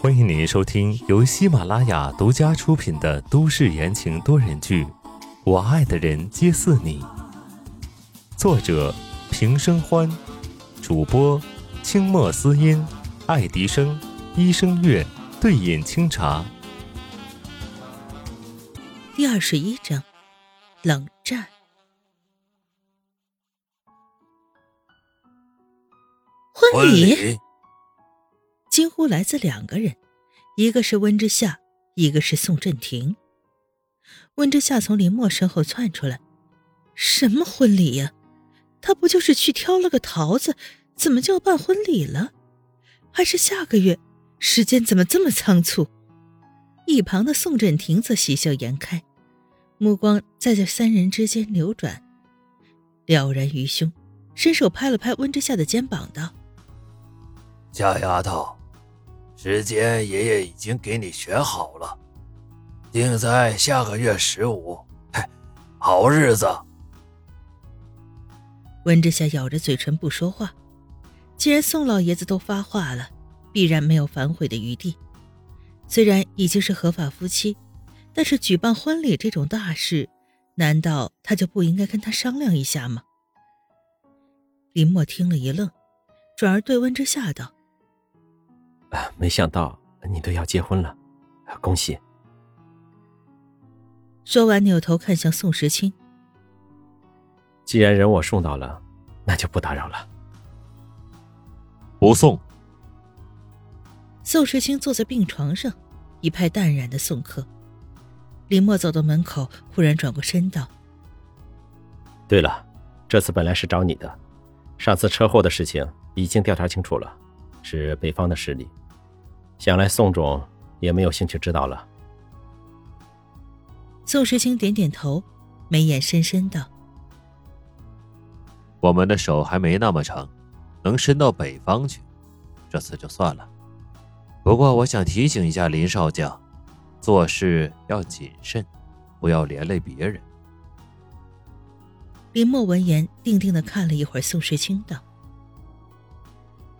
欢迎您收听由喜马拉雅独家出品的都市言情多人剧《我爱的人皆似你》，作者平生欢，主播清墨思音、爱迪生、一生月、对饮清茶。第二十一章，冷战。婚礼。惊呼来自两个人，一个是温之夏，一个是宋振廷。温之夏从林墨身后窜出来：“什么婚礼呀？他不就是去挑了个桃子，怎么就要办婚礼了？还是下个月？时间怎么这么仓促？”一旁的宋振廷则喜笑颜开，目光在这三人之间流转，了然于胸，伸手拍了拍温之夏的肩膀，道：“小丫头。”时间爷爷已经给你选好了，定在下个月十五。嘿，好日子。温之夏咬着嘴唇不说话。既然宋老爷子都发话了，必然没有反悔的余地。虽然已经是合法夫妻，但是举办婚礼这种大事，难道他就不应该跟他商量一下吗？林墨听了一愣，转而对温之夏道。没想到你都要结婚了，恭喜！说完，扭头看向宋时清。既然人我送到了，那就不打扰了。不送。宋时清坐在病床上，一派淡然的送客。林墨走到门口，忽然转过身道：“对了，这次本来是找你的，上次车祸的事情已经调查清楚了，是北方的势力。”想来宋总也没有兴趣知道了。宋时清点点头，眉眼深深道：“我们的手还没那么长，能伸到北方去，这次就算了。不过我想提醒一下林少将，做事要谨慎，不要连累别人。”林墨闻言，定定的看了一会儿宋时清，道：“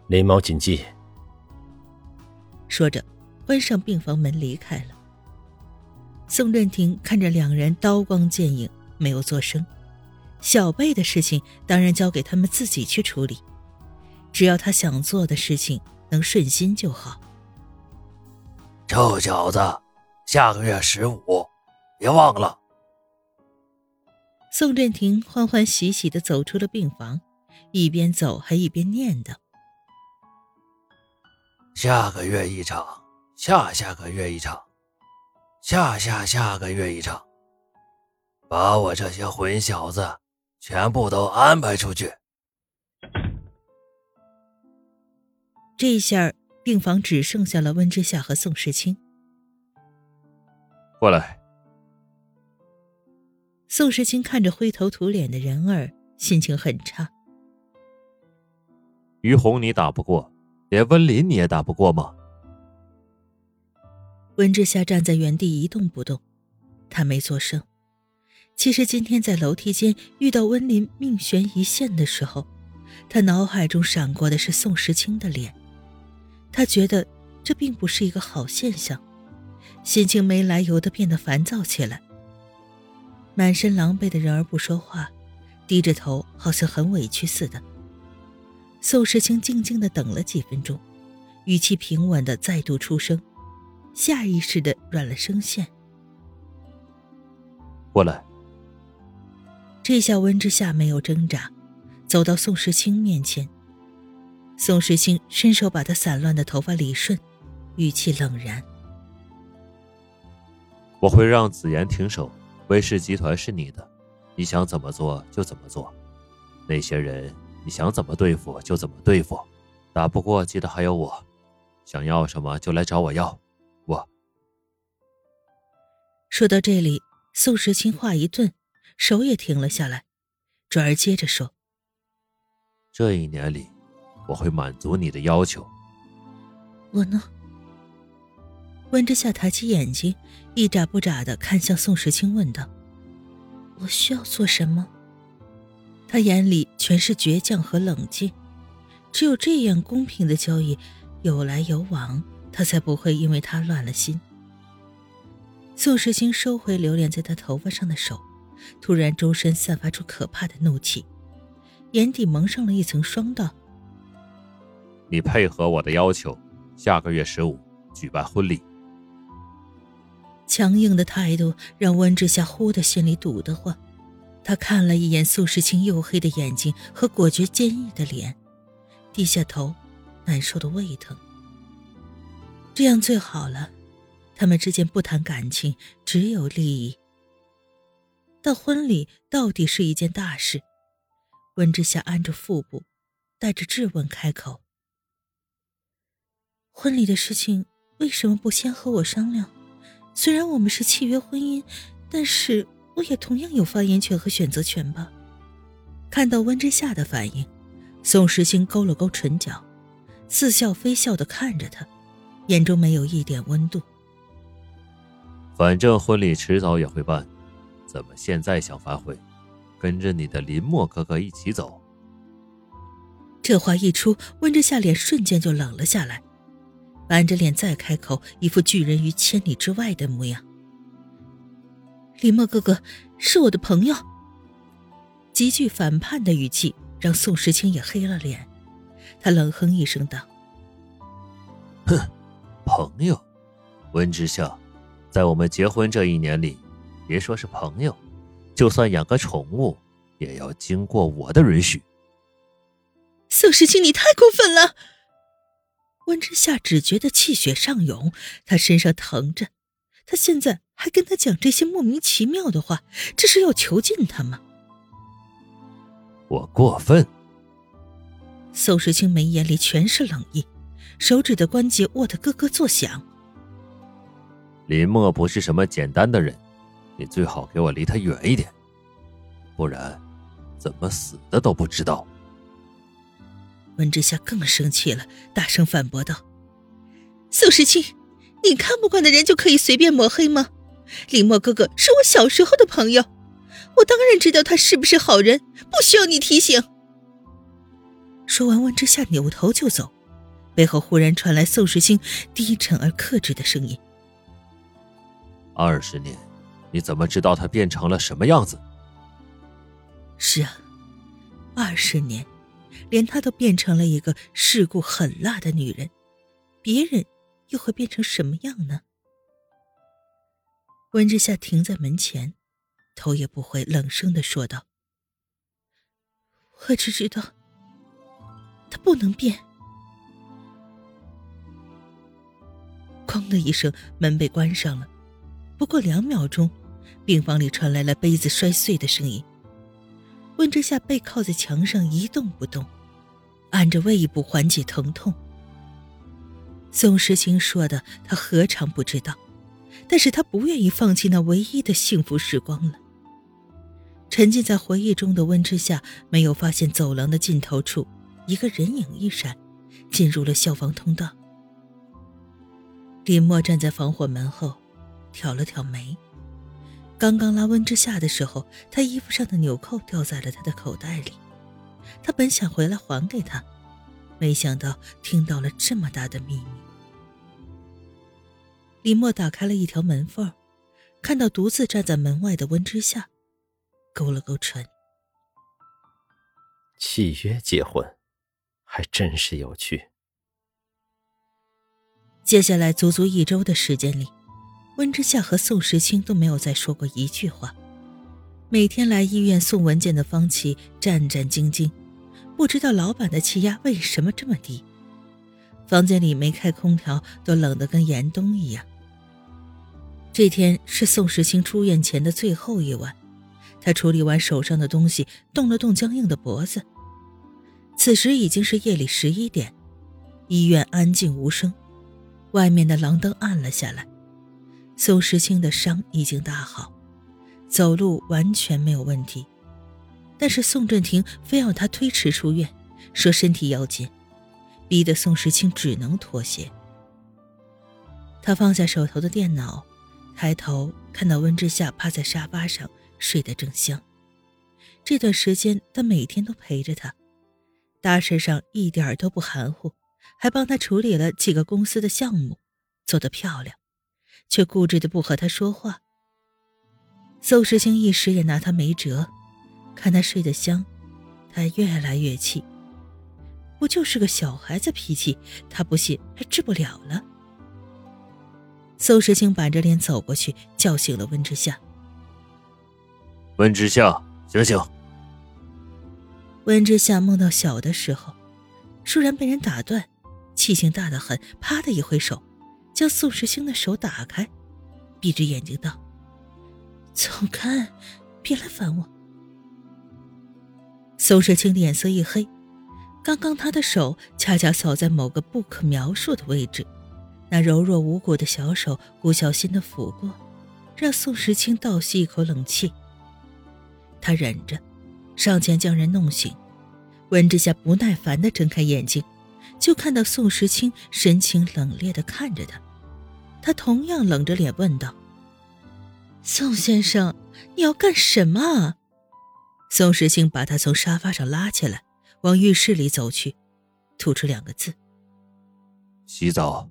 林某谨记。”说着，关上病房门离开了。宋振庭看着两人刀光剑影，没有作声。小贝的事情当然交给他们自己去处理，只要他想做的事情能顺心就好。臭小子，下个月十五，别忘了。宋振庭欢欢喜喜的走出了病房，一边走还一边念叨。下个月一场，下下个月一场，下下下个月一场，把我这些混小子全部都安排出去。这下病房只剩下了温之夏和宋时清。过来。宋时清看着灰头土脸的人儿，心情很差。于红，你打不过。连温林你也打不过吗？温之夏站在原地一动不动，他没作声。其实今天在楼梯间遇到温林命悬一线的时候，他脑海中闪过的是宋时清的脸，他觉得这并不是一个好现象，心情没来由的变得烦躁起来。满身狼狈的人儿不说话，低着头，好像很委屈似的。宋时清静静的等了几分钟，语气平稳的再度出声，下意识的软了声线：“过来。”这下温之夏没有挣扎，走到宋时清面前。宋时清伸手把他散乱的头发理顺，语气冷然：“我会让子妍停手，威氏集团是你的，你想怎么做就怎么做，那些人。”你想怎么对付就怎么对付，打不过记得还有我，想要什么就来找我要。我说到这里，宋时清话一顿，手也停了下来，转而接着说：“这一年里，我会满足你的要求。”我呢？温之夏抬起眼睛，一眨不眨的看向宋时清，问道：“我需要做什么？”他眼里全是倔强和冷静，只有这样公平的交易，有来有往，他才不会因为他乱了心。宋时清收回留恋在他头发上的手，突然周身散发出可怕的怒气，眼底蒙上了一层霜，道：“你配合我的要求，下个月十五举办婚礼。”强硬的态度让温之夏忽的心里堵得慌。他看了一眼宋时清黝黑的眼睛和果决坚毅的脸，低下头，难受的胃疼。这样最好了，他们之间不谈感情，只有利益。但婚礼到底是一件大事，温之夏按着腹部，带着质问开口：“婚礼的事情为什么不先和我商量？虽然我们是契约婚姻，但是……”我也同样有发言权和选择权吧。看到温之夏的反应，宋时清勾了勾唇角，似笑非笑的看着他，眼中没有一点温度。反正婚礼迟早也会办，怎么现在想反悔？跟着你的林墨哥哥一起走？这话一出，温之夏脸瞬间就冷了下来，板着脸再开口，一副拒人于千里之外的模样。林墨哥哥是我的朋友。极具反叛的语气让宋时清也黑了脸，他冷哼一声道：“哼，朋友，温之夏，在我们结婚这一年里，别说是朋友，就算养个宠物，也要经过我的允许。”宋时清，你太过分了！温之夏只觉得气血上涌，他身上疼着，他现在。还跟他讲这些莫名其妙的话，这是要囚禁他吗？我过分。宋时清眉眼里全是冷意，手指的关节握得咯咯作响。林墨不是什么简单的人，你最好给我离他远一点，不然怎么死的都不知道。温之夏更生气了，大声反驳道：“宋时清，你看不惯的人就可以随便抹黑吗？”林墨哥哥是我小时候的朋友，我当然知道他是不是好人，不需要你提醒。说完，温之夏扭头就走，背后忽然传来宋时清低沉而克制的声音：“二十年，你怎么知道他变成了什么样子？”“是啊，二十年，连她都变成了一个世故狠辣的女人，别人又会变成什么样呢？”温之夏停在门前，头也不回，冷声的说道：“我只知道，他不能变。”哐的一声，门被关上了。不过两秒钟，病房里传来了杯子摔碎的声音。温之夏背靠在墙上一动不动，按着胃部缓解疼痛。宋时清说的，他何尝不知道？但是他不愿意放弃那唯一的幸福时光了。沉浸在回忆中的温之夏没有发现走廊的尽头处，一个人影一闪，进入了消防通道。林墨站在防火门后，挑了挑眉。刚刚拉温之夏的时候，他衣服上的纽扣掉在了他的口袋里。他本想回来还给他，没想到听到了这么大的秘密。李默打开了一条门缝，看到独自站在门外的温之夏，勾了勾唇。契约结婚，还真是有趣。接下来足足一周的时间里，温之夏和宋时清都没有再说过一句话。每天来医院送文件的方琦战战兢兢，不知道老板的气压为什么这么低，房间里没开空调，都冷得跟严冬一样。这天是宋时清出院前的最后一晚，他处理完手上的东西，动了动僵硬的脖子。此时已经是夜里十一点，医院安静无声，外面的廊灯暗了下来。宋时清的伤已经大好，走路完全没有问题，但是宋振廷非要他推迟出院，说身体要紧，逼得宋时清只能妥协。他放下手头的电脑。抬头看到温之夏趴在沙发上睡得正香，这段时间他每天都陪着他，大事上一点都不含糊，还帮他处理了几个公司的项目，做得漂亮，却固执的不和他说话。宋时清一时也拿他没辙，看他睡得香，他越来越气。不就是个小孩子脾气，他不信还治不了了。宋时清板着脸走过去，叫醒了温之夏。温之夏，醒醒！温之夏梦到小的时候，倏然被人打断，气性大得很，啪的一挥手，将宋时清的手打开，闭着眼睛道：“走开，别来烦我。”宋时清脸色一黑，刚刚他的手恰恰扫在某个不可描述的位置。那柔弱无骨的小手不小心的抚过，让宋时清倒吸一口冷气。他忍着，上前将人弄醒。温之夏不耐烦的睁开眼睛，就看到宋时清神情冷冽的看着他。他同样冷着脸问道：“宋先生，你要干什么？”宋时清把他从沙发上拉起来，往浴室里走去，吐出两个字：“洗澡。”